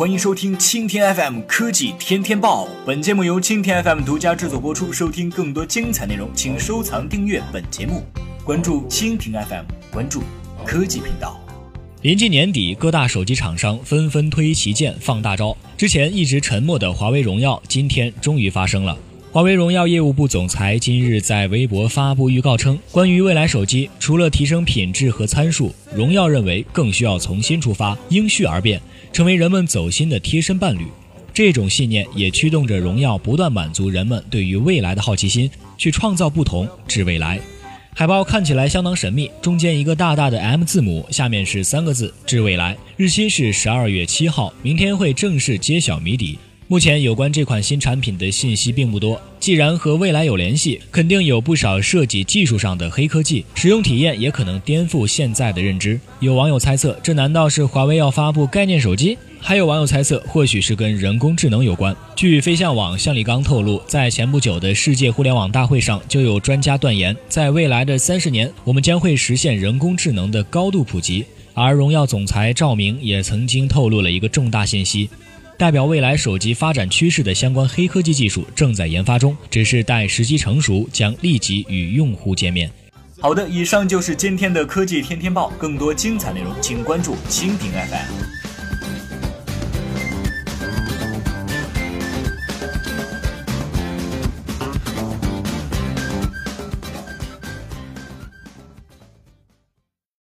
欢迎收听青天 FM 科技天天报。本节目由青天 FM 独家制作播出。收听更多精彩内容，请收藏订阅本节目，关注蜻蜓 FM，关注科技频道。临近年底，各大手机厂商纷纷推旗舰放大招。之前一直沉默的华为荣耀，今天终于发声了。华为荣耀业务部总裁今日在微博发布预告称，关于未来手机，除了提升品质和参数，荣耀认为更需要从新出发，因序而变，成为人们走心的贴身伴侣。这种信念也驱动着荣耀不断满足人们对于未来的好奇心，去创造不同，致未来。海报看起来相当神秘，中间一个大大的 M 字母，下面是三个字“致未来”。日期是十二月七号，明天会正式揭晓谜底。目前有关这款新产品的信息并不多。既然和未来有联系，肯定有不少设计技术上的黑科技，使用体验也可能颠覆现在的认知。有网友猜测，这难道是华为要发布概念手机？还有网友猜测，或许是跟人工智能有关。据飞象网向立刚透露，在前不久的世界互联网大会上，就有专家断言，在未来的三十年，我们将会实现人工智能的高度普及。而荣耀总裁赵明也曾经透露了一个重大信息。代表未来手机发展趋势的相关黑科技技术正在研发中，只是待时机成熟，将立即与用户见面。好的，以上就是今天的科技天天报，更多精彩内容，请关注蜻蜓 FM。